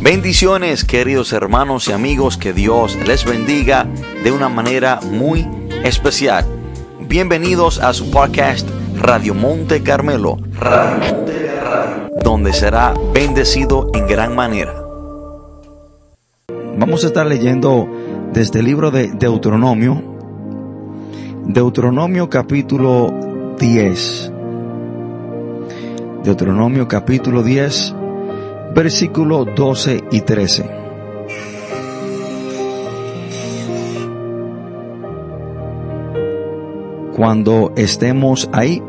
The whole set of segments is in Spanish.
Bendiciones queridos hermanos y amigos, que Dios les bendiga de una manera muy especial. Bienvenidos a su podcast Radio Monte Carmelo, donde será bendecido en gran manera. Vamos a estar leyendo desde el libro de Deuteronomio, Deuteronomio capítulo 10. Deuteronomio capítulo 10, versículo 12 y 13. Cuando estemos ahí,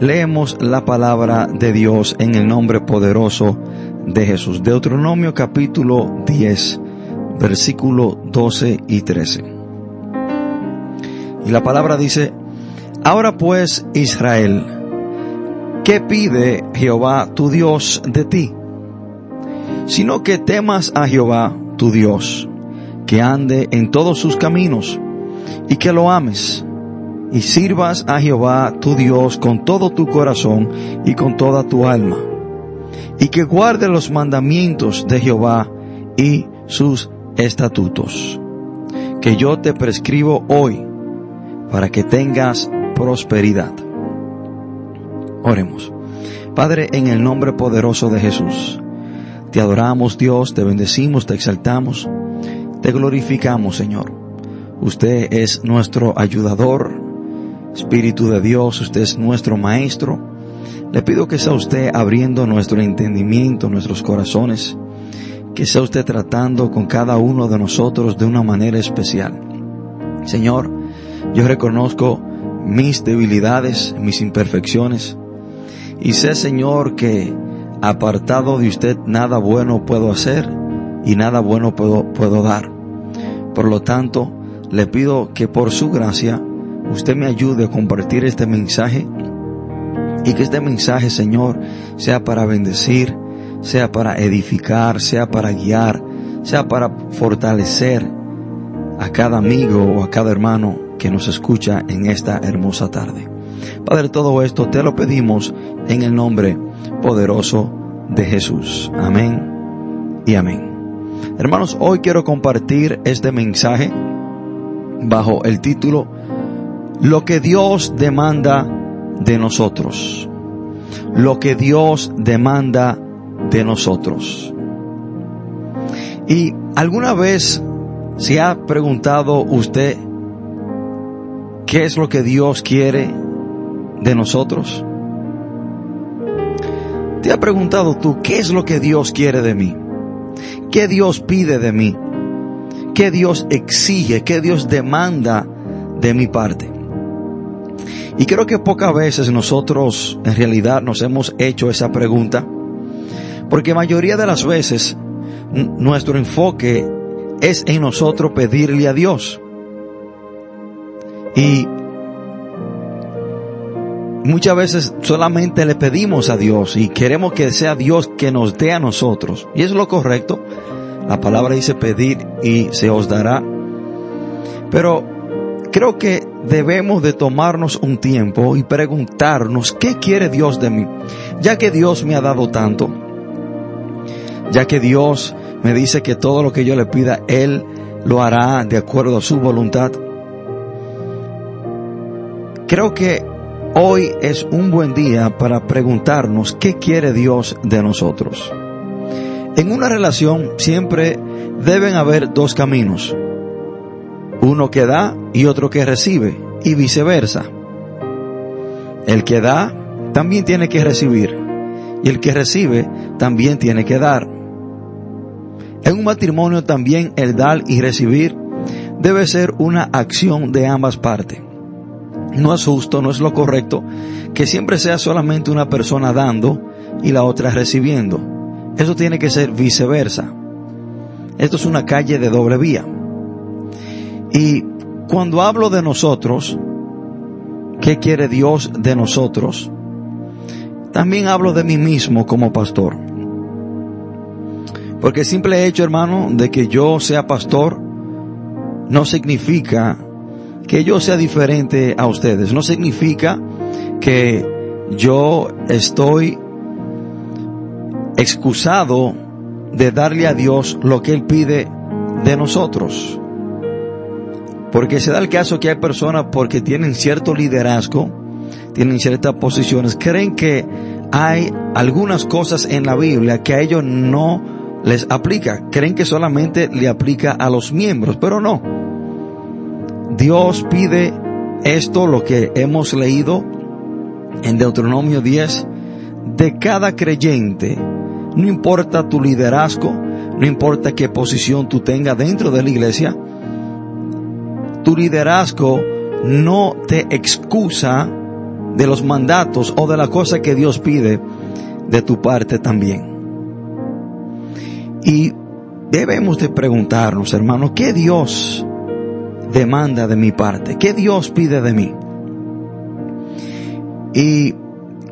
leemos la palabra de Dios en el nombre poderoso de Jesús. Deuteronomio capítulo 10, versículo 12 y 13. Y la palabra dice, Ahora pues, Israel, ¿qué pide Jehová tu Dios de ti? Sino que temas a Jehová tu Dios, que ande en todos sus caminos, y que lo ames, y sirvas a Jehová tu Dios con todo tu corazón y con toda tu alma, y que guarde los mandamientos de Jehová y sus estatutos, que yo te prescribo hoy, para que tengas prosperidad. Oremos. Padre, en el nombre poderoso de Jesús, te adoramos Dios, te bendecimos, te exaltamos, te glorificamos Señor. Usted es nuestro ayudador, Espíritu de Dios, usted es nuestro Maestro. Le pido que sea usted abriendo nuestro entendimiento, nuestros corazones, que sea usted tratando con cada uno de nosotros de una manera especial. Señor, yo reconozco mis debilidades, mis imperfecciones, y sé, Señor, que apartado de usted nada bueno puedo hacer y nada bueno puedo, puedo dar. Por lo tanto, le pido que por su gracia usted me ayude a compartir este mensaje y que este mensaje, Señor, sea para bendecir, sea para edificar, sea para guiar, sea para fortalecer a cada amigo o a cada hermano que nos escucha en esta hermosa tarde. Padre, todo esto te lo pedimos en el nombre poderoso de Jesús. Amén y amén. Hermanos, hoy quiero compartir este mensaje bajo el título Lo que Dios demanda de nosotros. Lo que Dios demanda de nosotros. ¿Y alguna vez se ha preguntado usted qué es lo que Dios quiere de nosotros? ¿Te ha preguntado tú qué es lo que Dios quiere de mí? ¿Qué Dios pide de mí? ¿Qué Dios exige? ¿Qué Dios demanda de mi parte? Y creo que pocas veces nosotros en realidad nos hemos hecho esa pregunta, porque mayoría de las veces nuestro enfoque es en nosotros pedirle a Dios. Y muchas veces solamente le pedimos a Dios y queremos que sea Dios que nos dé a nosotros. Y es lo correcto. La palabra dice pedir y se os dará. Pero creo que debemos de tomarnos un tiempo y preguntarnos qué quiere Dios de mí. Ya que Dios me ha dado tanto. Ya que Dios me dice que todo lo que yo le pida, Él lo hará de acuerdo a su voluntad. Creo que hoy es un buen día para preguntarnos qué quiere Dios de nosotros. En una relación siempre deben haber dos caminos, uno que da y otro que recibe, y viceversa. El que da también tiene que recibir, y el que recibe también tiene que dar. En un matrimonio también el dar y recibir debe ser una acción de ambas partes. No es justo, no es lo correcto que siempre sea solamente una persona dando y la otra recibiendo. Eso tiene que ser viceversa. Esto es una calle de doble vía. Y cuando hablo de nosotros, ¿qué quiere Dios de nosotros? También hablo de mí mismo como pastor. Porque el simple hecho, hermano, de que yo sea pastor, no significa que yo sea diferente a ustedes. No significa que yo estoy excusado de darle a Dios lo que Él pide de nosotros. Porque se da el caso que hay personas porque tienen cierto liderazgo, tienen ciertas posiciones, creen que hay algunas cosas en la Biblia que a ellos no les aplica. Creen que solamente le aplica a los miembros, pero no. Dios pide esto, lo que hemos leído en Deuteronomio 10, de cada creyente, no importa tu liderazgo, no importa qué posición tú tengas dentro de la iglesia, tu liderazgo no te excusa de los mandatos o de la cosa que Dios pide de tu parte también. Y debemos de preguntarnos, hermanos, ¿qué Dios demanda de mi parte? ¿Qué Dios pide de mí? Y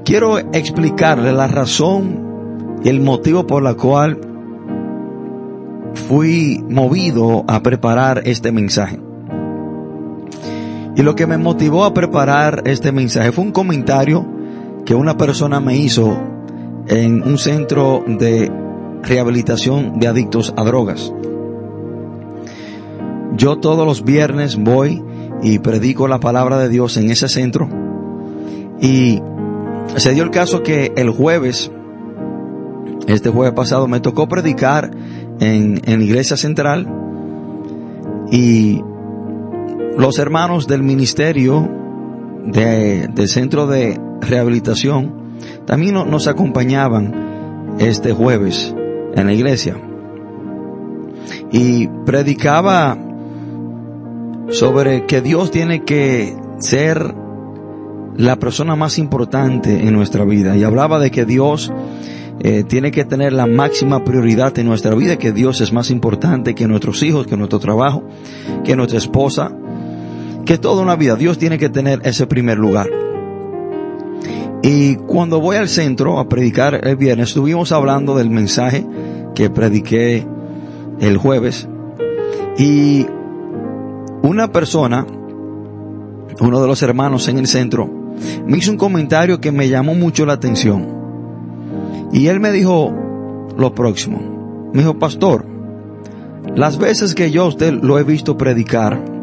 quiero explicarle la razón y el motivo por la cual fui movido a preparar este mensaje. Y lo que me motivó a preparar este mensaje fue un comentario que una persona me hizo en un centro de rehabilitación de adictos a drogas. Yo todos los viernes voy y predico la palabra de Dios en ese centro. Y se dio el caso que el jueves, este jueves pasado, me tocó predicar en, en Iglesia Central y los hermanos del ministerio de, del centro de rehabilitación también nos acompañaban este jueves en la iglesia. Y predicaba sobre que Dios tiene que ser la persona más importante en nuestra vida. Y hablaba de que Dios eh, tiene que tener la máxima prioridad en nuestra vida, que Dios es más importante que nuestros hijos, que nuestro trabajo, que nuestra esposa, que toda una vida Dios tiene que tener ese primer lugar. Y cuando voy al centro a predicar el viernes, estuvimos hablando del mensaje que prediqué el jueves y una persona, uno de los hermanos en el centro, me hizo un comentario que me llamó mucho la atención. Y él me dijo lo próximo. Me dijo, pastor, las veces que yo usted lo he visto predicar,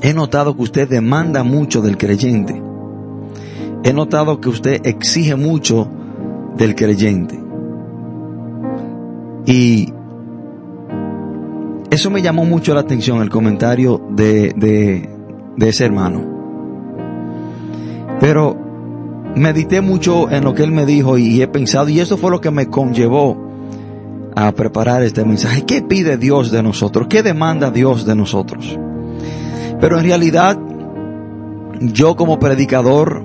He notado que usted demanda mucho del creyente. He notado que usted exige mucho del creyente. Y eso me llamó mucho la atención, el comentario de, de, ese hermano. Pero medité mucho en lo que él me dijo y he pensado, y eso fue lo que me conllevó a preparar este mensaje. ¿Qué pide Dios de nosotros? ¿Qué demanda Dios de nosotros? Pero en realidad, yo como predicador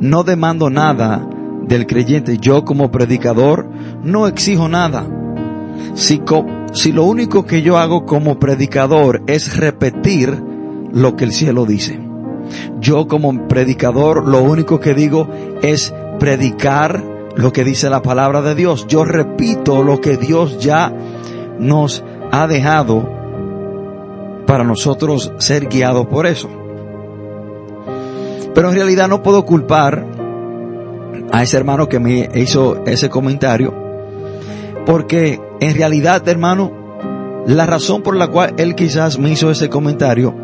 no demando nada del creyente. Yo como predicador no exijo nada. Si lo único que yo hago como predicador es repetir lo que el cielo dice. Yo como predicador lo único que digo es predicar lo que dice la palabra de Dios. Yo repito lo que Dios ya nos ha dejado para nosotros ser guiados por eso. Pero en realidad no puedo culpar a ese hermano que me hizo ese comentario, porque en realidad, hermano, la razón por la cual él quizás me hizo ese comentario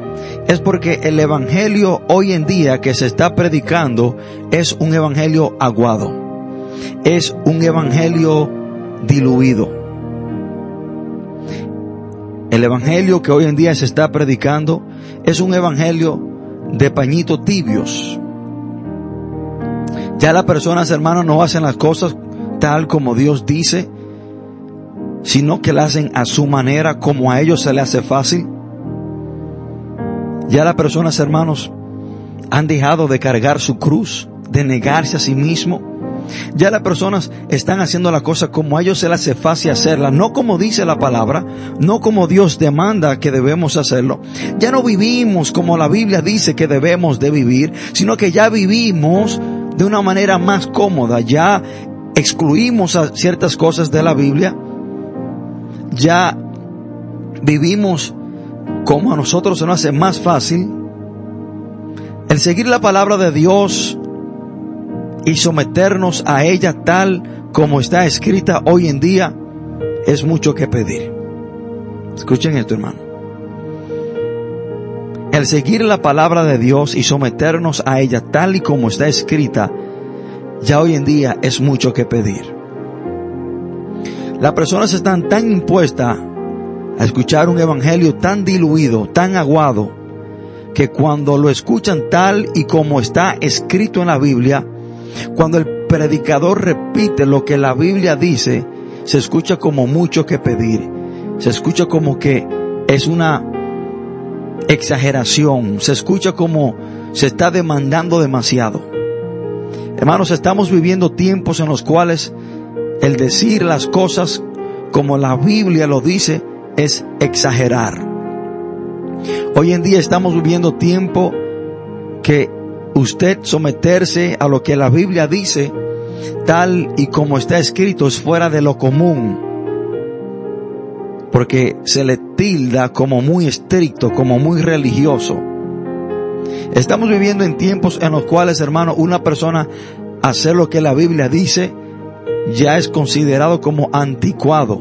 es porque el evangelio hoy en día que se está predicando es un evangelio aguado, es un evangelio diluido. El evangelio que hoy en día se está predicando es un evangelio de pañitos tibios. Ya las personas, hermanos, no hacen las cosas tal como Dios dice, sino que las hacen a su manera, como a ellos se les hace fácil. Ya las personas, hermanos, han dejado de cargar su cruz, de negarse a sí mismo, ya las personas están haciendo la cosa como a ellos se les hace fácil hacerla, no como dice la palabra, no como Dios demanda que debemos hacerlo. Ya no vivimos como la Biblia dice que debemos de vivir, sino que ya vivimos de una manera más cómoda, ya excluimos a ciertas cosas de la Biblia, ya vivimos como a nosotros se nos hace más fácil. El seguir la palabra de Dios y someternos a ella tal como está escrita hoy en día es mucho que pedir. Escuchen esto, hermano. El seguir la palabra de Dios y someternos a ella tal y como está escrita, ya hoy en día es mucho que pedir. Las personas están tan impuestas a escuchar un evangelio tan diluido, tan aguado, que cuando lo escuchan tal y como está escrito en la Biblia, cuando el predicador repite lo que la Biblia dice, se escucha como mucho que pedir. Se escucha como que es una exageración. Se escucha como se está demandando demasiado. Hermanos, estamos viviendo tiempos en los cuales el decir las cosas como la Biblia lo dice es exagerar. Hoy en día estamos viviendo tiempo que usted someterse a lo que la Biblia dice, tal y como está escrito, es fuera de lo común. Porque se le tilda como muy estricto, como muy religioso. Estamos viviendo en tiempos en los cuales, hermano, una persona hacer lo que la Biblia dice ya es considerado como anticuado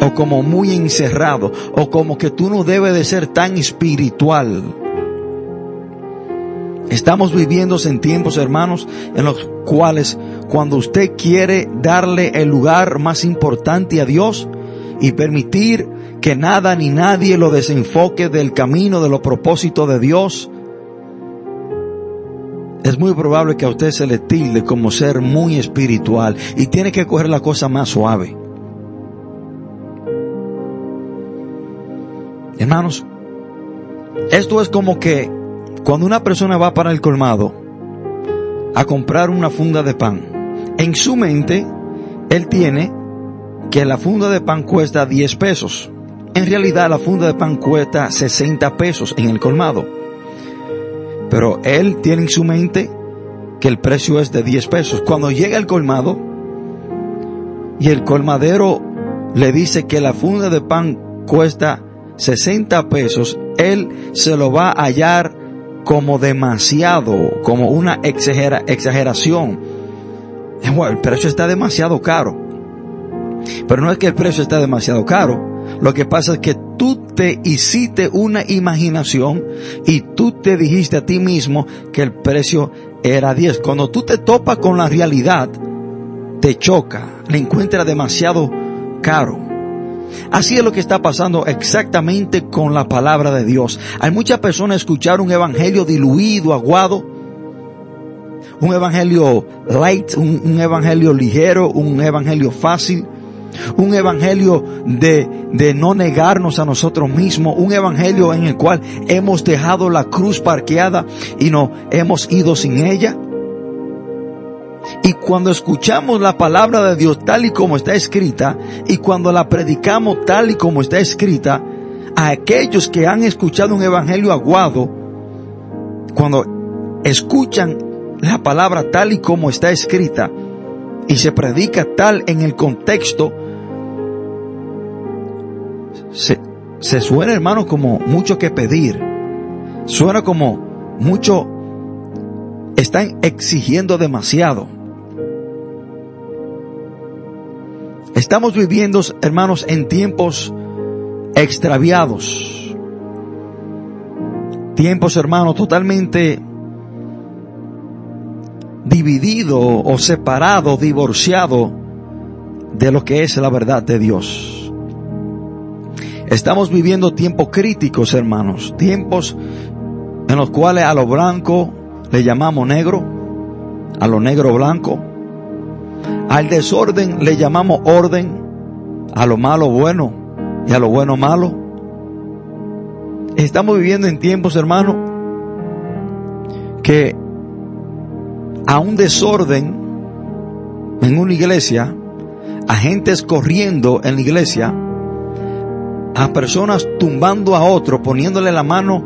o como muy encerrado o como que tú no debes de ser tan espiritual. Estamos viviendo en tiempos, hermanos, en los cuales cuando usted quiere darle el lugar más importante a Dios y permitir que nada ni nadie lo desenfoque del camino, de los propósitos de Dios, es muy probable que a usted se le tilde como ser muy espiritual y tiene que coger la cosa más suave. Hermanos, esto es como que cuando una persona va para el colmado a comprar una funda de pan, en su mente él tiene que la funda de pan cuesta 10 pesos. En realidad la funda de pan cuesta 60 pesos en el colmado. Pero él tiene en su mente que el precio es de 10 pesos. Cuando llega el colmado y el colmadero le dice que la funda de pan cuesta 60 pesos, él se lo va a hallar como demasiado, como una exageración. El precio está demasiado caro. Pero no es que el precio está demasiado caro. Lo que pasa es que tú te hiciste una imaginación y tú te dijiste a ti mismo que el precio era 10. Cuando tú te topas con la realidad, te choca, le encuentras demasiado caro. Así es lo que está pasando exactamente con la palabra de Dios. Hay muchas personas escuchar un evangelio diluido, aguado, un evangelio light, un, evangelio ligero, un evangelio fácil, un evangelio de, de no negarnos a nosotros mismos, un evangelio en el cual hemos dejado la cruz parqueada y no hemos ido sin ella. Y cuando escuchamos la palabra de Dios tal y como está escrita, y cuando la predicamos tal y como está escrita, a aquellos que han escuchado un evangelio aguado, cuando escuchan la palabra tal y como está escrita, y se predica tal en el contexto, se, se suena hermano como mucho que pedir, suena como mucho, están exigiendo demasiado. Estamos viviendo, hermanos, en tiempos extraviados. Tiempos, hermanos, totalmente dividido o separado, divorciado de lo que es la verdad de Dios. Estamos viviendo tiempos críticos, hermanos, tiempos en los cuales a lo blanco le llamamos negro, a lo negro blanco, al desorden le llamamos orden, a lo malo bueno y a lo bueno malo. Estamos viviendo en tiempos, hermano, que a un desorden en una iglesia, a gentes corriendo en la iglesia, a personas tumbando a otro, poniéndole la mano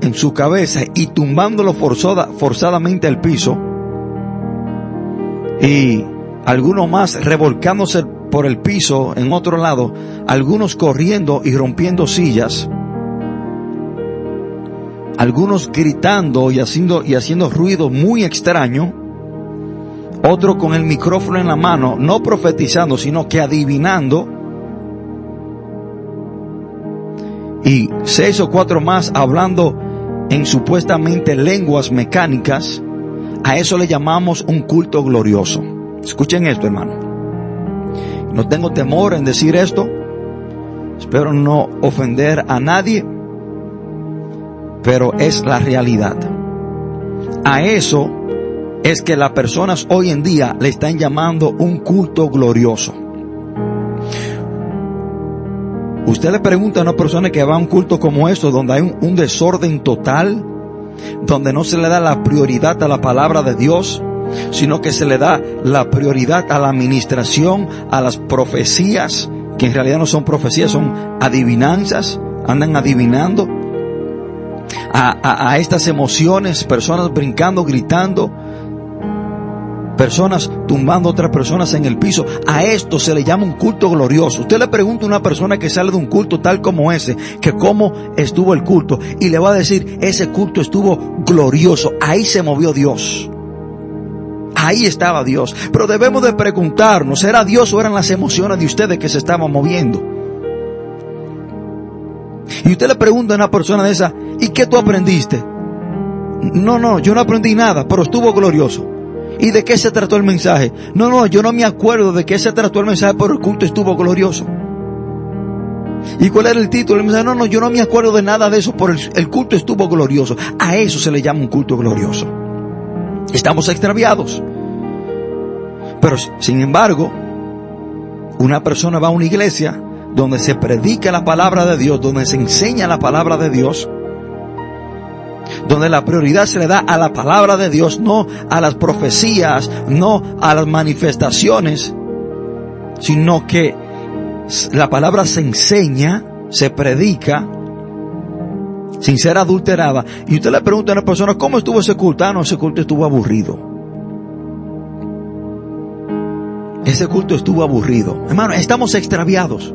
en su cabeza y tumbándolo forzada, forzadamente al piso, y algunos más revolcándose por el piso en otro lado, algunos corriendo y rompiendo sillas, algunos gritando y haciendo, y haciendo ruido muy extraño, otro con el micrófono en la mano, no profetizando, sino que adivinando, y seis o cuatro más hablando en supuestamente lenguas mecánicas, a eso le llamamos un culto glorioso. Escuchen esto, hermano. No tengo temor en decir esto. Espero no ofender a nadie. Pero es la realidad. A eso es que las personas hoy en día le están llamando un culto glorioso. Usted le pregunta a una persona que va a un culto como esto, donde hay un, desorden total, donde no se le da la prioridad a la palabra de Dios, sino que se le da la prioridad a la administración, a las profecías, que en realidad no son profecías, son adivinanzas, andan adivinando, a estas emociones, personas brincando, gritando, personas tumbando a otras personas en el piso. A esto se le llama un culto glorioso. Usted le pregunta a una persona que sale de un culto tal como ese, que cómo estuvo el culto, y le va a decir, ese culto estuvo glorioso. Ahí se movió Dios. Ahí estaba Dios. Pero debemos de preguntarnos, ¿era Dios o eran las emociones de ustedes que se estaban moviendo? Y usted le pregunta a una persona de esa, ¿y qué tú aprendiste? No, no, yo no aprendí nada, pero estuvo glorioso. ¿Y de qué se trató el mensaje? No, no, yo no me acuerdo de qué se trató el mensaje, pero el culto estuvo glorioso. ¿Y cuál era el título? El mensaje, no, no, yo no me acuerdo de nada de eso, pero el, el culto estuvo glorioso. A eso se le llama un culto glorioso. Estamos extraviados. Pero, sin embargo, una persona va a una iglesia donde se predica la palabra de Dios, donde se enseña la palabra de Dios, donde la prioridad se le da a la palabra de Dios, no a las profecías, no a las manifestaciones, sino que la palabra se enseña, se predica, sin ser adulterada. Y usted le pregunta a una persona, ¿cómo estuvo ese culto? Ah, no, ese culto estuvo aburrido. Ese culto estuvo aburrido. Hermano, estamos extraviados.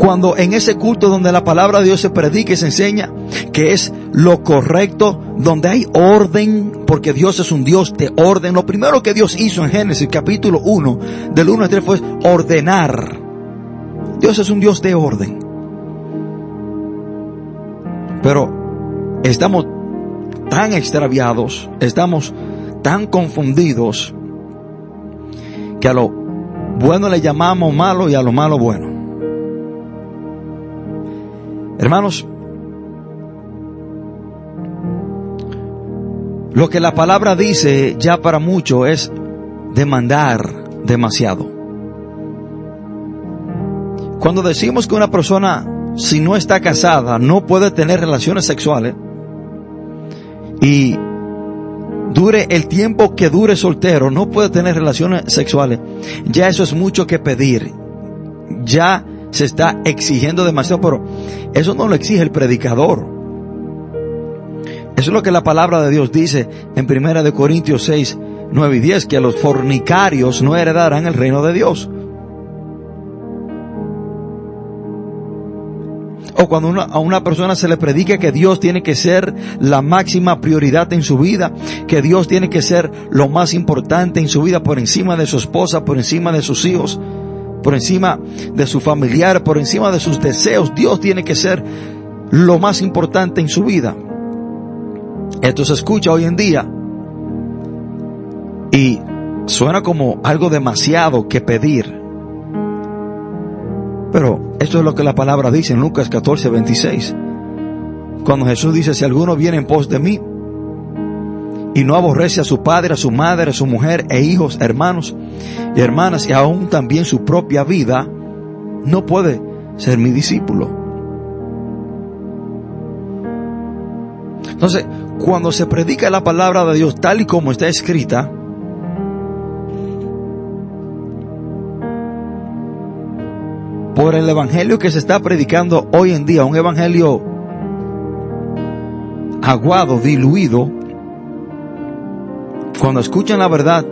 Cuando en ese culto donde la palabra de Dios se predica y se enseña, que es lo correcto, donde hay orden, porque Dios es un Dios de orden. Lo primero que Dios hizo en Génesis capítulo 1, del 1 al 3 fue ordenar. Dios es un Dios de orden. Pero estamos tan extraviados, estamos tan confundidos, que a lo bueno le llamamos malo y a lo malo bueno. Hermanos, lo que la palabra dice ya para muchos es demandar demasiado. Cuando decimos que una persona, si no está casada, no puede tener relaciones sexuales, y dure el tiempo que dure soltero, no puede tener relaciones sexuales, ya eso es mucho que pedir. Ya se está exigiendo demasiado, pero eso no lo exige el predicador. Eso es lo que la palabra de Dios dice en Primera de Corintios 6, 9 y 10, que a los fornicarios no heredarán el reino de Dios. O cuando a una persona se le predica que Dios tiene que ser la máxima prioridad en su vida, que Dios tiene que ser lo más importante en su vida por encima de su esposa, por encima de sus hijos, por encima de su familiar, por encima de sus deseos. Dios tiene que ser lo más importante en su vida. Esto se escucha hoy en día y suena como algo demasiado que pedir. Pero esto es lo que la palabra dice en Lucas 14, 26. Cuando Jesús dice, si alguno viene en pos de mí y no aborrece a su padre, a su madre, a su mujer e hijos, hermanos y hermanas y aún también su propia vida, no puede ser mi discípulo. Entonces, cuando se predica la palabra de Dios tal y como está escrita, por el evangelio que se está predicando hoy en día, un evangelio aguado, diluido, cuando escuchan la verdad,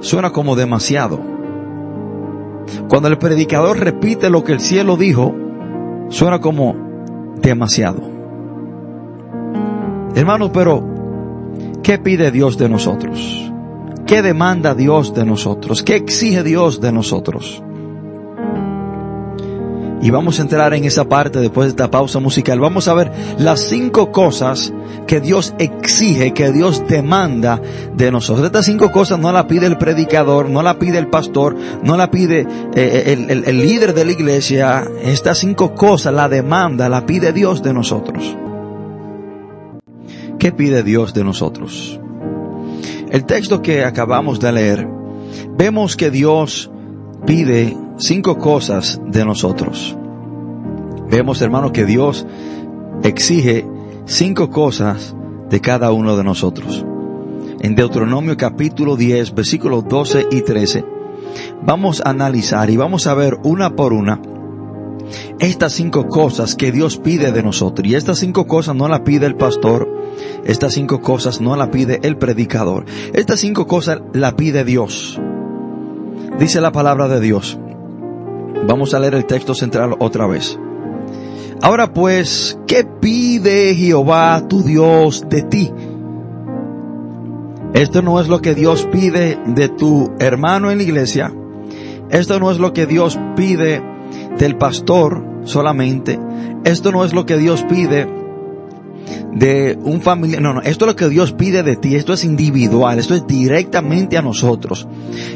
suena como demasiado. Cuando el predicador repite lo que el cielo dijo, suena como demasiado. Hermanos, pero, ¿qué pide Dios de nosotros? ¿Qué demanda Dios de nosotros? ¿Qué exige Dios de nosotros? Y vamos a entrar en esa parte después de esta pausa musical. Vamos a ver las cinco cosas que Dios exige, que Dios demanda de nosotros. Estas cinco cosas no la pide el predicador, no la pide el pastor, no la pide eh, el, el líder de la iglesia. Estas cinco cosas la demanda, la pide Dios de nosotros. ¿Qué pide Dios de nosotros? El texto que acabamos de leer, vemos que Dios pide cinco cosas de nosotros. Vemos, hermanos, que Dios exige cinco cosas de cada uno de nosotros. En Deuteronomio capítulo 10, versículos 12 y 13, vamos a analizar y vamos a ver una por una estas cinco cosas que Dios pide de nosotros. Y estas cinco cosas no las pide el pastor, estas cinco cosas no las pide el predicador. Estas cinco cosas las pide Dios. Dice la palabra de Dios. Vamos a leer el texto central otra vez. Ahora pues, ¿qué pide Jehová tu Dios de ti? Esto no es lo que Dios pide de tu hermano en la iglesia. Esto no es lo que Dios pide del pastor solamente. Esto no es lo que Dios pide de un familiar. No, no, esto es lo que Dios pide de ti. Esto es individual. Esto es directamente a nosotros.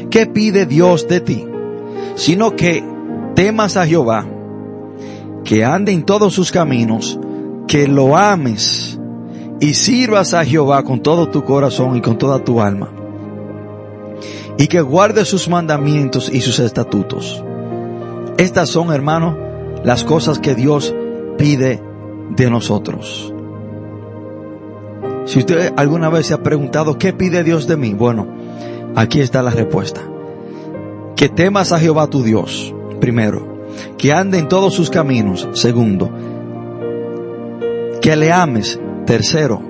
¿Qué pide Dios de ti? Sino que temas a Jehová, que ande en todos sus caminos, que lo ames y sirvas a Jehová con todo tu corazón y con toda tu alma. Y que guardes sus mandamientos y sus estatutos. Estas son, hermanos, las cosas que Dios pide de nosotros. Si usted alguna vez se ha preguntado, ¿qué pide Dios de mí? Bueno, aquí está la respuesta. Que temas a Jehová tu Dios primero, que ande en todos sus caminos, segundo, que le ames, tercero,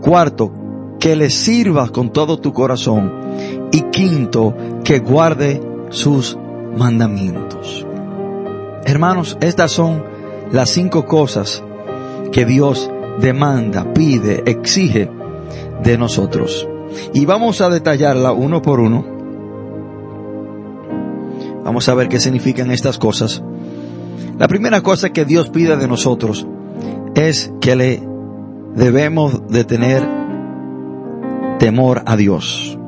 cuarto, que le sirvas con todo tu corazón y quinto, que guarde sus mandamientos. Hermanos, estas son las cinco cosas que Dios demanda, pide, exige de nosotros. Y vamos a detallarla uno por uno Vamos a ver qué significan estas cosas. La primera cosa que Dios pide de nosotros es que le debemos de tener temor a Dios.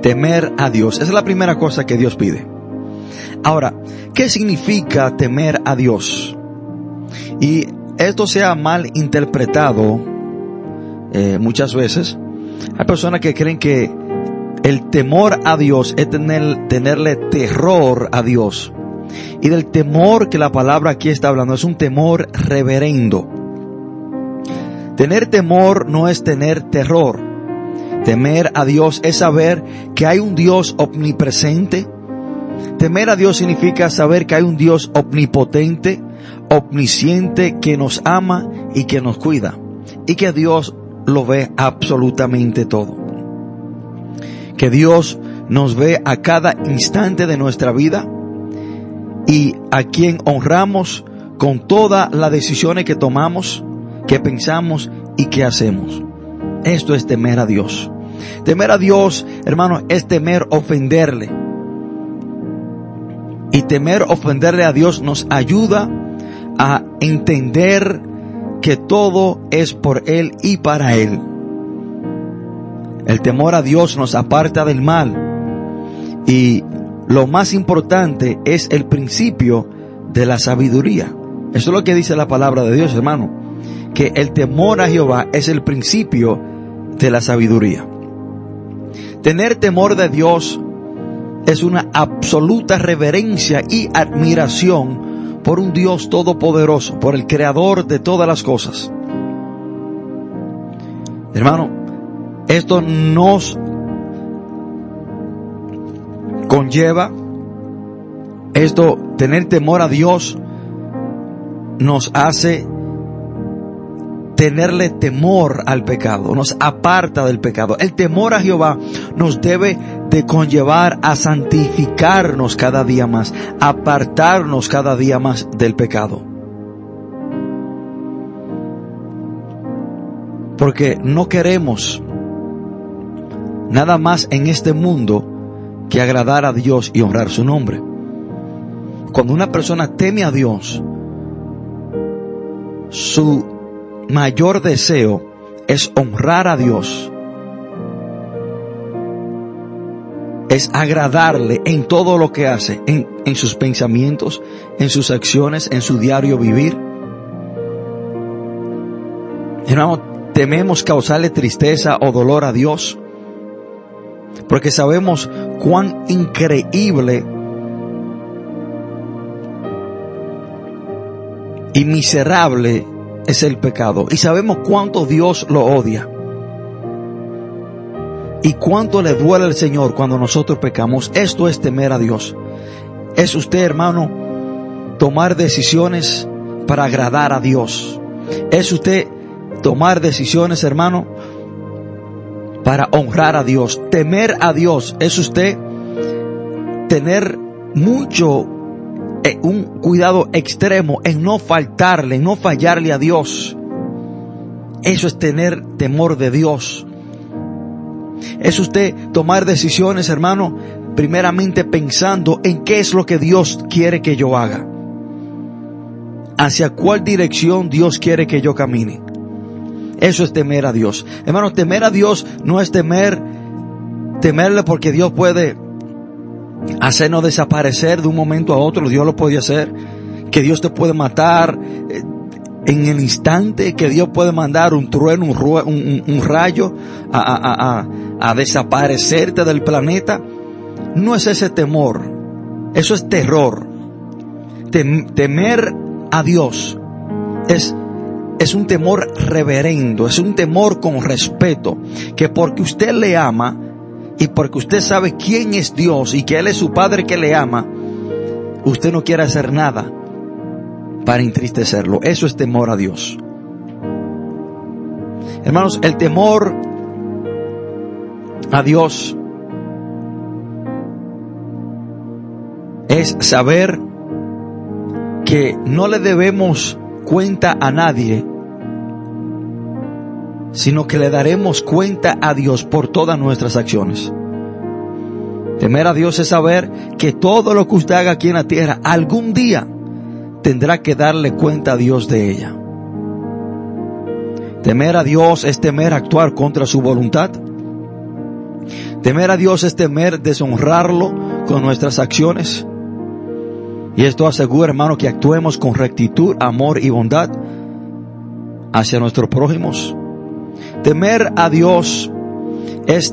Temer a Dios. Esa es la primera cosa que Dios pide. Ahora, ¿qué significa temer a Dios? Y esto se ha mal interpretado eh, muchas veces. Hay personas que creen que el temor a Dios es tener, tenerle terror a Dios. Y del temor que la palabra aquí está hablando es un temor reverendo. Tener temor no es tener terror. Temer a Dios es saber que hay un Dios omnipresente. Temer a Dios significa saber que hay un Dios omnipotente, omnisciente, que nos ama y que nos cuida. Y que Dios lo ve absolutamente todo que Dios nos ve a cada instante de nuestra vida y a quien honramos con todas las decisiones que tomamos, que pensamos y que hacemos. Esto es temer a Dios. Temer a Dios, hermano, es temer ofenderle. Y temer ofenderle a Dios nos ayuda a entender que todo es por Él y para Él. El temor a Dios nos aparta del mal. Y lo más importante es el principio de la sabiduría. Eso es lo que dice la palabra de Dios, hermano. Que el temor a Jehová es el principio de la sabiduría. Tener temor de Dios es una absoluta reverencia y admiración por un Dios todopoderoso, por el creador de todas las cosas. Hermano, esto nos conlleva, esto, tener temor a Dios, nos hace tenerle temor al pecado, nos aparta del pecado. El temor a Jehová nos debe de conllevar a santificarnos cada día más, apartarnos cada día más del pecado. Porque no queremos nada más en este mundo que agradar a Dios y honrar su nombre. cuando una persona teme a Dios, su mayor deseo es honrar a Dios, es agradarle en todo lo que hace, en, en, sus pensamientos, en sus acciones, en su diario vivir. Hermano, tememos causarle tristeza o dolor a Dios, porque sabemos cuán increíble y miserable es el pecado. Y sabemos cuánto Dios lo odia. Y cuánto le duele al Señor cuando nosotros pecamos. Esto es temer a Dios. Es usted, hermano, tomar decisiones para agradar a Dios. Es usted tomar decisiones, hermano, para honrar a Dios. Temer a Dios es usted tener mucho, eh, un cuidado extremo en no faltarle, en no fallarle a Dios. Eso es tener temor de Dios. Es usted tomar decisiones, hermano, primeramente pensando en qué es lo que Dios quiere que yo haga. Hacia cuál dirección Dios quiere que yo camine. Eso es temer a Dios. Hermano, temer a Dios no es temer, temerle porque Dios puede hacernos desaparecer de un momento a otro. Dios lo puede hacer. Que Dios te puede matar eh, en el instante, que Dios puede mandar un trueno, un, un, rayo a, a, a, a desaparecerte del planeta. No es ese temor. Eso es terror. temer a Dios es es un temor reverendo, es un temor con respeto, que porque usted le ama y porque usted sabe quién es Dios y que Él es su Padre que le ama, usted no quiere hacer nada para entristecerlo. Eso es temor a Dios. Hermanos, el temor a Dios es saber que no le debemos cuenta a nadie, sino que le daremos cuenta a Dios por todas nuestras acciones. Temer a Dios es saber que todo lo que usted haga aquí en la tierra, algún día tendrá que darle cuenta a Dios de ella. Temer a Dios es temer actuar contra su voluntad. Temer a Dios es temer deshonrarlo con nuestras acciones. Y esto asegura, hermano, que actuemos con rectitud, amor y bondad hacia nuestros prójimos. Temer a Dios es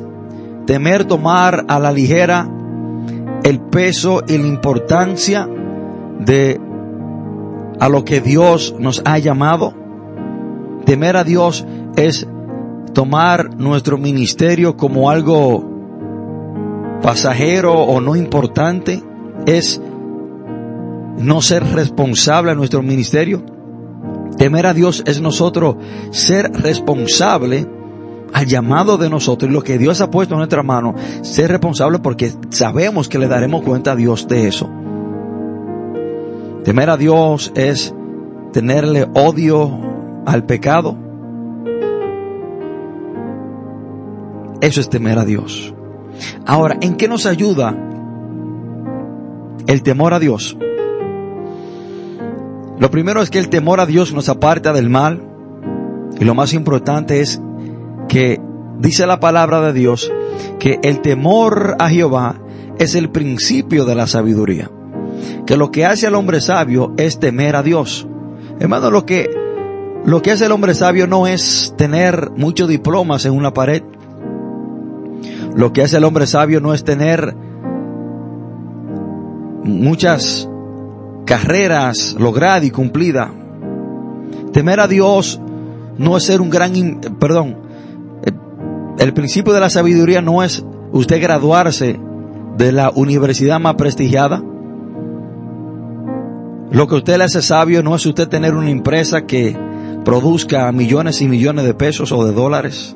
temer tomar a la ligera el peso y la importancia de a lo que Dios nos ha llamado. Temer a Dios es tomar nuestro ministerio como algo pasajero o no importante. Es no ser responsable a nuestro ministerio. Temer a Dios es nosotros ser responsable al llamado de nosotros y lo que Dios ha puesto en nuestra mano, ser responsable porque sabemos que le daremos cuenta a Dios de eso. Temer a Dios es tenerle odio al pecado. Eso es temer a Dios. Ahora, ¿en qué nos ayuda el temor a Dios? Lo primero es que el temor a Dios nos aparta del mal. Y lo más importante es que dice la palabra de Dios que el temor a Jehová es el principio de la sabiduría. Que lo que hace al hombre sabio es temer a Dios. Hermano, lo que, lo que hace el hombre sabio no es tener muchos diplomas en una pared. Lo que hace el hombre sabio no es tener muchas carreras logradas y cumplidas. Temer a Dios no es ser un gran, perdón, el principio de la sabiduría no es usted graduarse de la universidad más prestigiada. Lo que usted le hace sabio no es usted tener una empresa que produzca millones y millones de pesos o de dólares.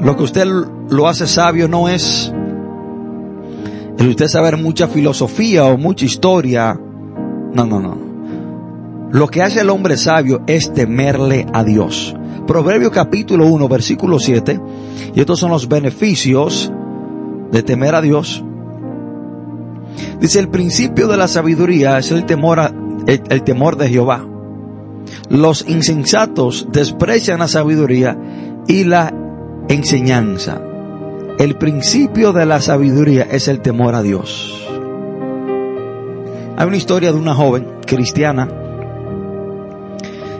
Lo que usted lo hace sabio no es el usted saber mucha filosofía o mucha historia. No, no, no. Lo que hace el hombre sabio es temerle a Dios. Proverbio capítulo 1, versículo 7. Y estos son los beneficios de temer a Dios. Dice, el principio de la sabiduría es el temor, el temor de Jehová. Los insensatos desprecian la sabiduría y la enseñanza. El principio de la sabiduría es el temor a Dios. Hay una historia de una joven cristiana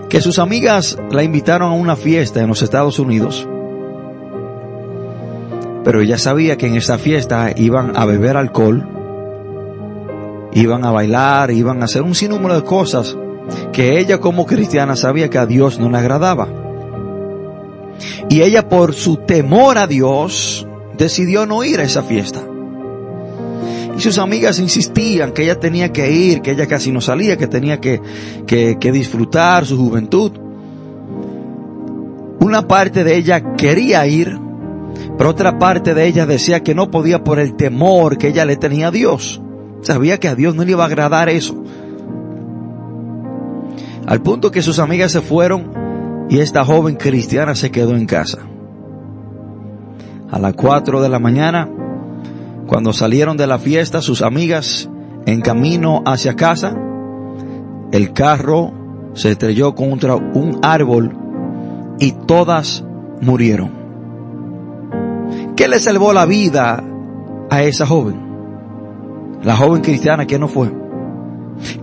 que sus amigas la invitaron a una fiesta en los Estados Unidos, pero ella sabía que en esa fiesta iban a beber alcohol, iban a bailar, iban a hacer un sinnúmero de cosas que ella como cristiana sabía que a Dios no le agradaba. Y ella por su temor a Dios decidió no ir a esa fiesta. Y sus amigas insistían que ella tenía que ir, que ella casi no salía, que tenía que, que, disfrutar su juventud. Una parte de ella quería ir, pero otra parte de ella decía que no podía por el temor que ella le tenía a Dios. Sabía que a Dios no le iba a agradar eso. Al punto que sus amigas se fueron y esta joven cristiana se quedó en casa. A las cuatro de la mañana, cuando salieron de la fiesta, sus amigas en camino hacia casa, el carro se estrelló contra un árbol y todas murieron. ¿Qué le salvó la vida a esa joven? La joven cristiana que no fue.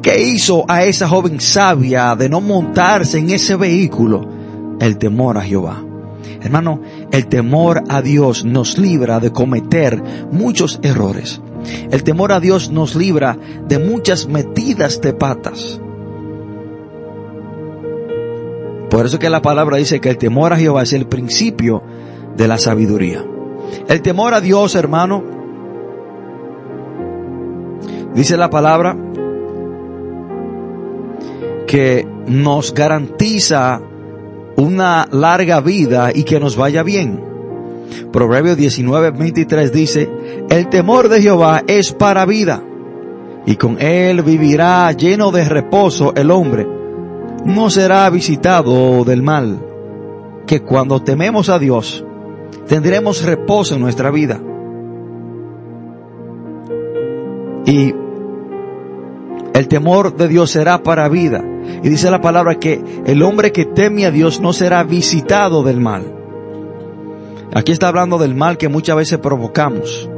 ¿Qué hizo a esa joven sabia de no montarse en ese vehículo? El temor a Jehová. Hermano, el temor a Dios nos libra de cometer muchos errores. El temor a Dios nos libra de muchas metidas de patas. Por eso que la palabra dice que el temor a Jehová es el principio de la sabiduría. El temor a Dios, hermano, dice la palabra que nos garantiza una larga vida y que nos vaya bien. Proverbios 19, 23 dice, el temor de Jehová es para vida y con él vivirá lleno de reposo el hombre. No será visitado del mal, que cuando tememos a Dios tendremos reposo en nuestra vida. Y el temor de Dios será para vida. Y dice la palabra que el hombre que teme a Dios no será visitado del mal. Aquí está hablando del mal que muchas veces provocamos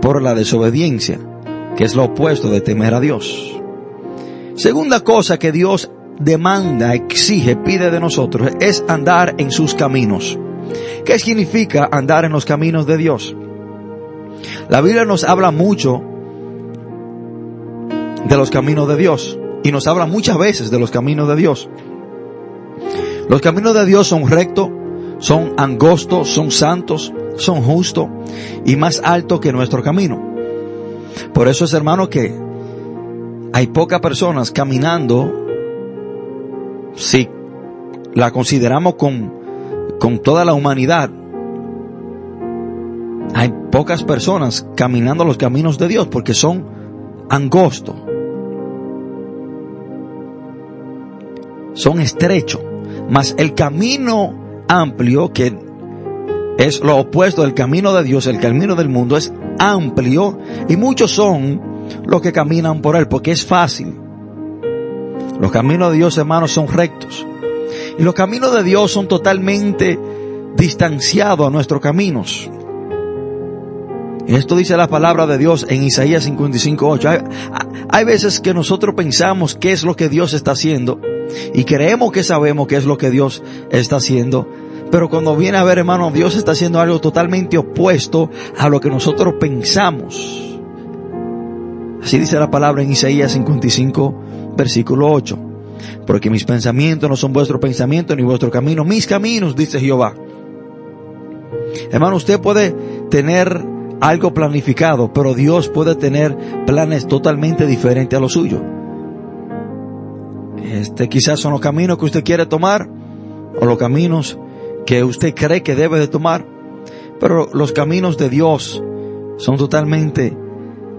por la desobediencia, que es lo opuesto de temer a Dios. Segunda cosa que Dios demanda, exige, pide de nosotros es andar en sus caminos. ¿Qué significa andar en los caminos de Dios? La Biblia nos habla mucho de los caminos de Dios y nos habla muchas veces de los caminos de Dios. Los caminos de Dios son rectos, son angostos, son santos, son justos y más altos que nuestro camino. Por eso es hermano que hay pocas personas caminando, si la consideramos con, con toda la humanidad, hay pocas personas caminando los caminos de Dios porque son angostos, son estrechos, mas el camino amplio, que es lo opuesto del camino de Dios, el camino del mundo, es amplio y muchos son los que caminan por él, porque es fácil. Los caminos de Dios, hermanos, son rectos. Y los caminos de Dios son totalmente distanciados a nuestros caminos. Esto dice la palabra de Dios en Isaías 55.8. Hay, hay veces que nosotros pensamos qué es lo que Dios está haciendo y creemos que sabemos qué es lo que Dios está haciendo. Pero cuando viene a ver, hermano, Dios está haciendo algo totalmente opuesto a lo que nosotros pensamos. Así dice la palabra en Isaías 55, versículo 8. Porque mis pensamientos no son vuestros pensamientos ni vuestro camino, mis caminos, dice Jehová. Hermano, usted puede tener algo planificado, pero Dios puede tener planes totalmente diferentes a lo suyo. Este quizás son los caminos que usted quiere tomar o los caminos que usted cree que debe de tomar, pero los caminos de Dios son totalmente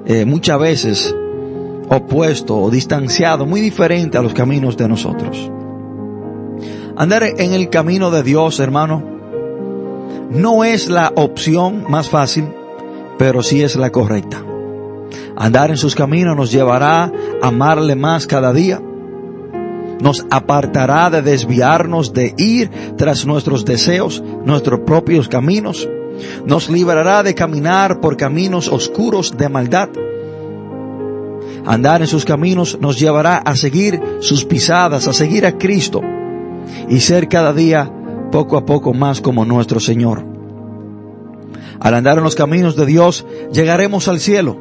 eh, muchas veces opuestos o distanciados, muy diferentes a los caminos de nosotros. Andar en el camino de Dios, hermano, no es la opción más fácil, pero sí es la correcta. Andar en sus caminos nos llevará a amarle más cada día. Nos apartará de desviarnos de ir tras nuestros deseos, nuestros propios caminos. Nos librará de caminar por caminos oscuros de maldad. Andar en sus caminos nos llevará a seguir sus pisadas, a seguir a Cristo y ser cada día poco a poco más como nuestro Señor. Al andar en los caminos de Dios llegaremos al cielo,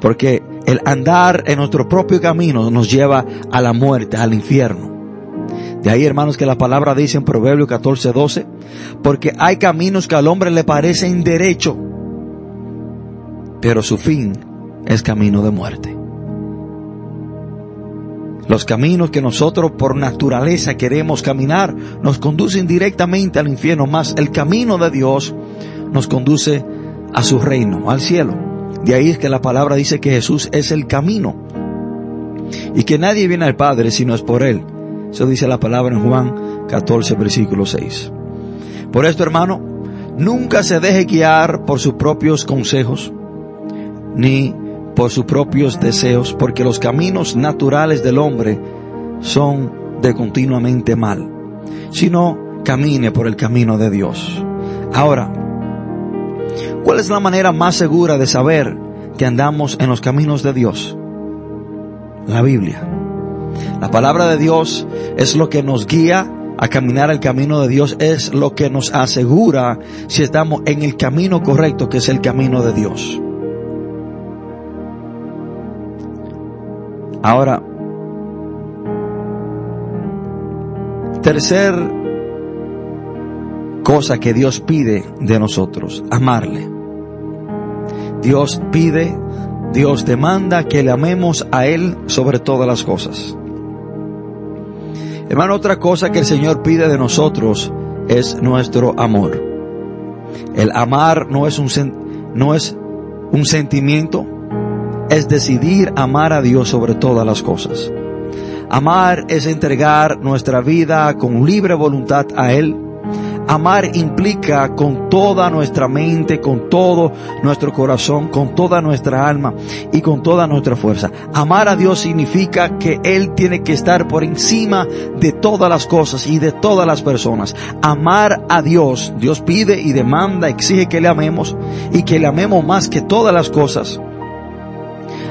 porque el andar en nuestro propio camino nos lleva a la muerte, al infierno. De ahí, hermanos, que la palabra dice en Proverbio 14, 12, porque hay caminos que al hombre le parecen derecho, pero su fin es camino de muerte. Los caminos que nosotros por naturaleza queremos caminar nos conducen directamente al infierno, más el camino de Dios nos conduce a su reino, al cielo. De ahí es que la palabra dice que Jesús es el camino y que nadie viene al Padre si no es por Él. Eso dice la palabra en Juan 14, versículo 6. Por esto, hermano, nunca se deje guiar por sus propios consejos, ni por sus propios deseos, porque los caminos naturales del hombre son de continuamente mal, sino camine por el camino de Dios. Ahora, ¿cuál es la manera más segura de saber que andamos en los caminos de Dios? La Biblia. La palabra de Dios es lo que nos guía a caminar el camino de Dios, es lo que nos asegura si estamos en el camino correcto, que es el camino de Dios. Ahora, tercer cosa que Dios pide de nosotros, amarle. Dios pide, Dios demanda que le amemos a Él sobre todas las cosas. Hermano, otra cosa que el Señor pide de nosotros es nuestro amor. El amar no es un, no es un sentimiento, es decidir amar a Dios sobre todas las cosas. Amar es entregar nuestra vida con libre voluntad a Él. Amar implica con toda nuestra mente, con todo nuestro corazón, con toda nuestra alma y con toda nuestra fuerza. Amar a Dios significa que Él tiene que estar por encima de todas las cosas y de todas las personas. Amar a Dios, Dios pide y demanda, exige que le amemos y que le amemos más que todas las cosas.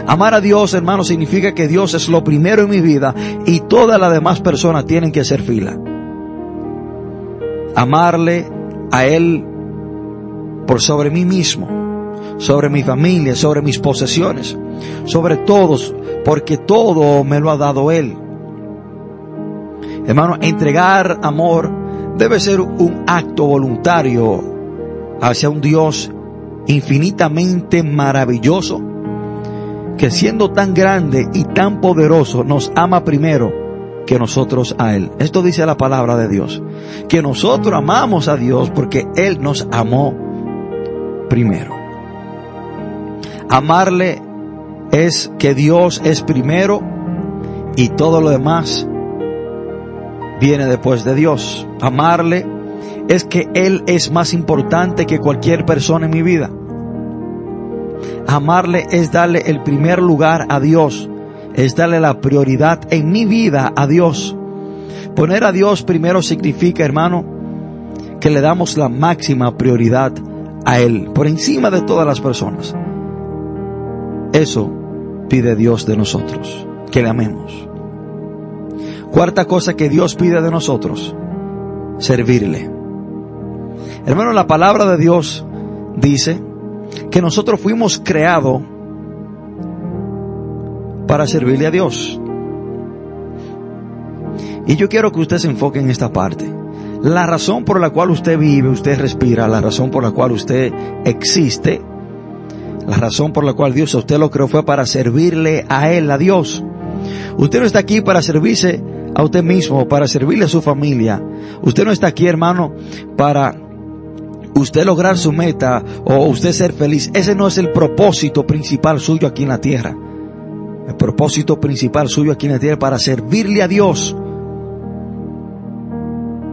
Amar a Dios, hermano, significa que Dios es lo primero en mi vida y todas las demás personas tienen que hacer fila. Amarle a Él por sobre mí mismo, sobre mi familia, sobre mis posesiones, sobre todos, porque todo me lo ha dado Él. Hermano, entregar amor debe ser un acto voluntario hacia un Dios infinitamente maravilloso que siendo tan grande y tan poderoso nos ama primero que nosotros a Él. Esto dice la palabra de Dios. Que nosotros amamos a Dios porque Él nos amó primero. Amarle es que Dios es primero y todo lo demás viene después de Dios. Amarle es que Él es más importante que cualquier persona en mi vida. Amarle es darle el primer lugar a Dios, es darle la prioridad en mi vida a Dios. Poner a Dios primero significa, hermano, que le damos la máxima prioridad a Él, por encima de todas las personas. Eso pide Dios de nosotros, que le amemos. Cuarta cosa que Dios pide de nosotros, servirle. Hermano, la palabra de Dios dice que nosotros fuimos creados para servirle a Dios. Y yo quiero que usted se enfoque en esta parte. La razón por la cual usted vive, usted respira, la razón por la cual usted existe, la razón por la cual Dios a usted lo creó fue para servirle a Él, a Dios. Usted no está aquí para servirse a usted mismo, para servirle a su familia. Usted no está aquí, hermano, para usted lograr su meta o usted ser feliz, ese no es el propósito principal suyo aquí en la tierra. El propósito principal suyo aquí en la tierra para servirle a Dios.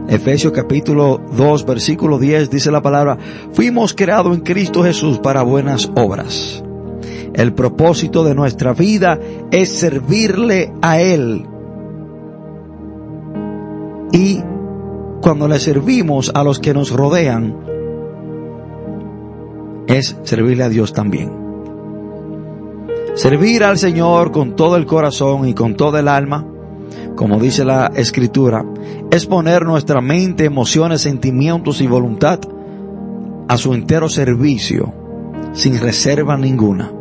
Efesios capítulo 2 versículo 10 dice la palabra, fuimos creados en Cristo Jesús para buenas obras. El propósito de nuestra vida es servirle a Él. Y cuando le servimos a los que nos rodean, es servirle a Dios también. Servir al Señor con todo el corazón y con todo el alma, como dice la Escritura, es poner nuestra mente, emociones, sentimientos y voluntad a su entero servicio, sin reserva ninguna.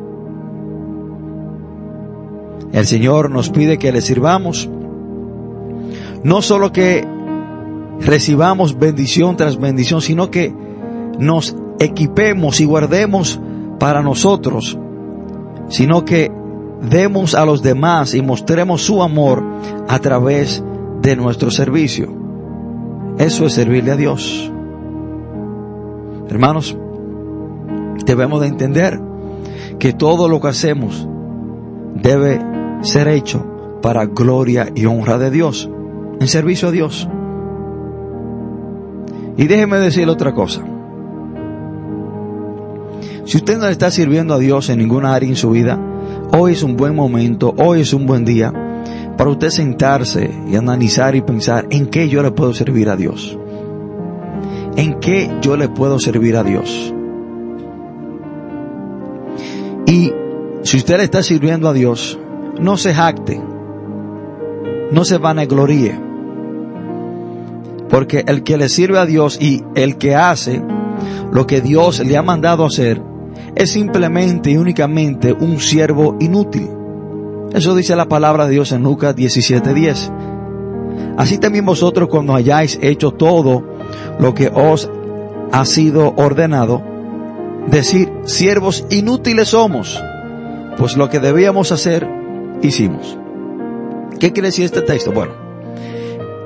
El Señor nos pide que le sirvamos, no solo que recibamos bendición tras bendición, sino que nos equipemos y guardemos para nosotros, sino que demos a los demás y mostremos su amor a través de nuestro servicio. Eso es servirle a Dios. Hermanos, debemos de entender que todo lo que hacemos debe ser hecho para gloria y honra de Dios, en servicio a Dios. Y déjeme decirle otra cosa. Si usted no le está sirviendo a Dios en ninguna área en su vida, hoy es un buen momento, hoy es un buen día para usted sentarse y analizar y pensar en qué yo le puedo servir a Dios. En qué yo le puedo servir a Dios. Y si usted le está sirviendo a Dios, no se jacte, no se vanagloríe, porque el que le sirve a Dios y el que hace lo que Dios le ha mandado hacer es simplemente y únicamente un siervo inútil. Eso dice la palabra de Dios en Lucas 17:10. Así también vosotros cuando hayáis hecho todo lo que os ha sido ordenado, decir, siervos inútiles somos, pues lo que debíamos hacer, hicimos. ¿Qué quiere decir este texto? Bueno,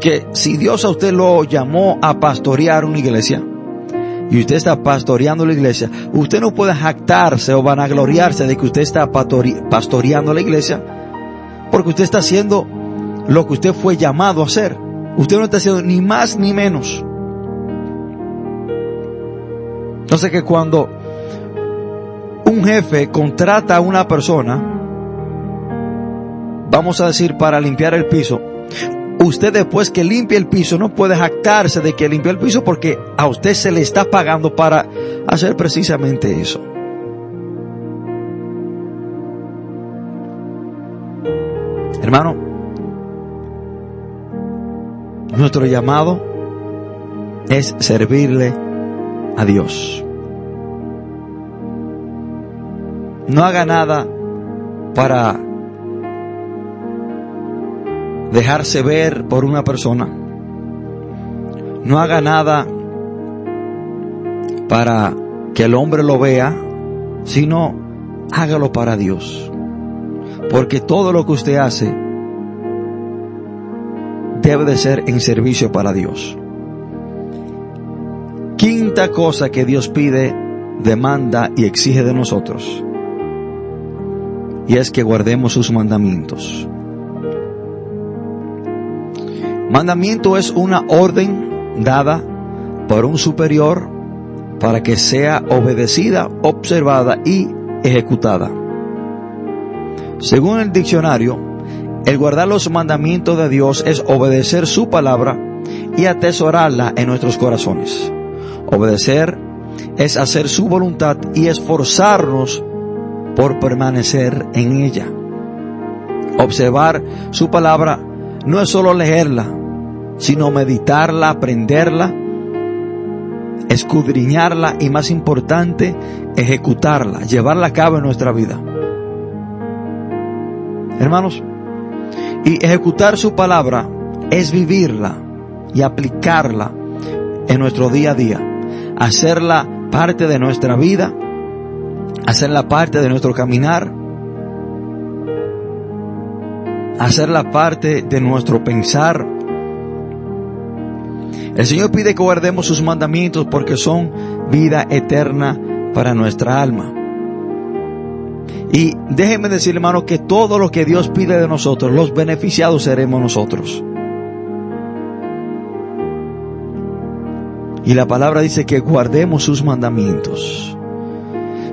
que si Dios a usted lo llamó a pastorear una iglesia, y usted está pastoreando la iglesia, usted no puede jactarse o vanagloriarse de que usted está pastoreando la iglesia, porque usted está haciendo lo que usted fue llamado a hacer. Usted no está haciendo ni más ni menos. Entonces que cuando un jefe contrata a una persona, vamos a decir para limpiar el piso, usted después que limpie el piso no puede jactarse de que limpió el piso porque a usted se le está pagando para hacer precisamente eso. Hermano, nuestro llamado es servirle a Dios. No haga nada para dejarse ver por una persona. No haga nada para que el hombre lo vea, sino hágalo para Dios. Porque todo lo que usted hace debe de ser en servicio para Dios. Quinta cosa que Dios pide, demanda y exige de nosotros. Y es que guardemos sus mandamientos. Mandamiento es una orden dada por un superior para que sea obedecida, observada y ejecutada. Según el diccionario, el guardar los mandamientos de Dios es obedecer su palabra y atesorarla en nuestros corazones. Obedecer es hacer su voluntad y esforzarnos por permanecer en ella. Observar su palabra no es solo leerla, sino meditarla, aprenderla, escudriñarla y más importante, ejecutarla, llevarla a cabo en nuestra vida. Hermanos, y ejecutar su palabra es vivirla y aplicarla en nuestro día a día, hacerla parte de nuestra vida, hacerla parte de nuestro caminar, hacerla parte de nuestro pensar, el Señor pide que guardemos sus mandamientos porque son vida eterna para nuestra alma. Y déjeme decir, hermano, que todo lo que Dios pide de nosotros, los beneficiados seremos nosotros. Y la palabra dice que guardemos sus mandamientos.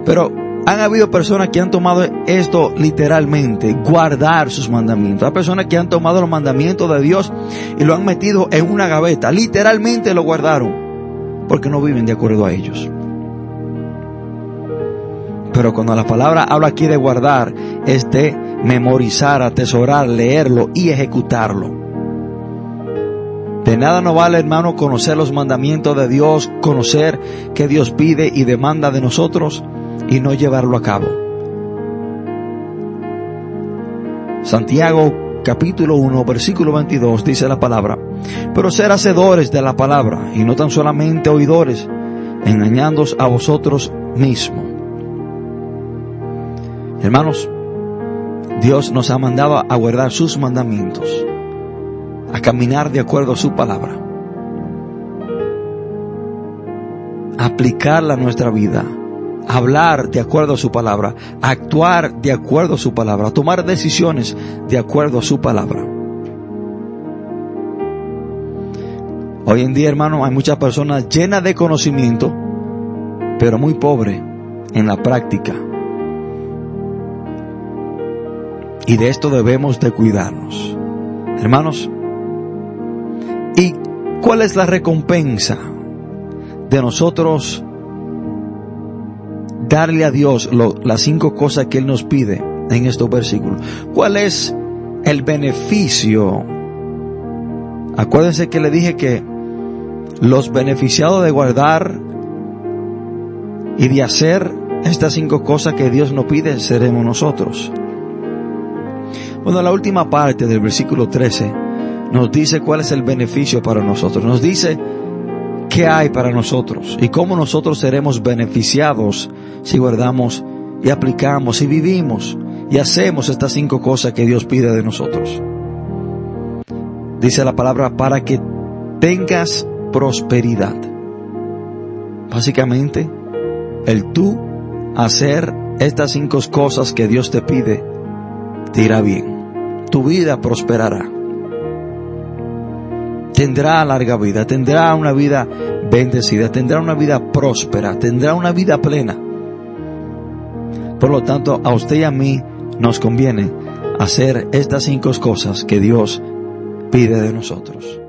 Pero Han habido personas que han tomado esto literalmente, guardar sus mandamientos. Hay personas que han tomado los mandamientos de Dios y lo han metido en una gaveta. Literalmente lo guardaron porque no viven de acuerdo a ellos. Pero cuando la palabra habla aquí de guardar, es de memorizar, atesorar, leerlo y ejecutarlo. De nada nos vale, hermano, conocer los mandamientos de Dios, conocer que Dios pide y demanda de nosotros y no llevarlo a cabo. Santiago capítulo 1 versículo 22 dice la palabra, pero ser hacedores de la palabra y no tan solamente oidores, engañándos a vosotros mismos. Hermanos, Dios nos ha mandado a guardar sus mandamientos, a caminar de acuerdo a su palabra, a aplicarla a nuestra vida, hablar de acuerdo a su palabra, actuar de acuerdo a su palabra, tomar decisiones de acuerdo a su palabra. Hoy en día, hermano, hay muchas personas llenas de conocimiento, pero muy pobres en la práctica. Y de esto debemos de cuidarnos. Hermanos, ¿y cuál es la recompensa de nosotros darle a Dios las cinco cosas que Él nos pide en estos versículos? ¿Cuál es el beneficio? Acuérdense que le dije que los beneficiados de guardar y de hacer estas cinco cosas que Dios nos pide seremos nosotros. Bueno, la última parte del versículo 13 nos dice cuál es el beneficio para nosotros. Nos dice qué hay para nosotros y cómo nosotros seremos beneficiados si guardamos y aplicamos y vivimos y hacemos estas cinco cosas que Dios pide de nosotros. Dice la palabra para que tengas prosperidad. Básicamente, el tú hacer estas cinco cosas que Dios te pide, te irá bien tu vida prosperará. Tendrá larga vida, tendrá una vida bendecida, tendrá una vida próspera, tendrá una vida plena. Por lo tanto, a usted y a mí nos conviene hacer estas cinco cosas que Dios pide de nosotros.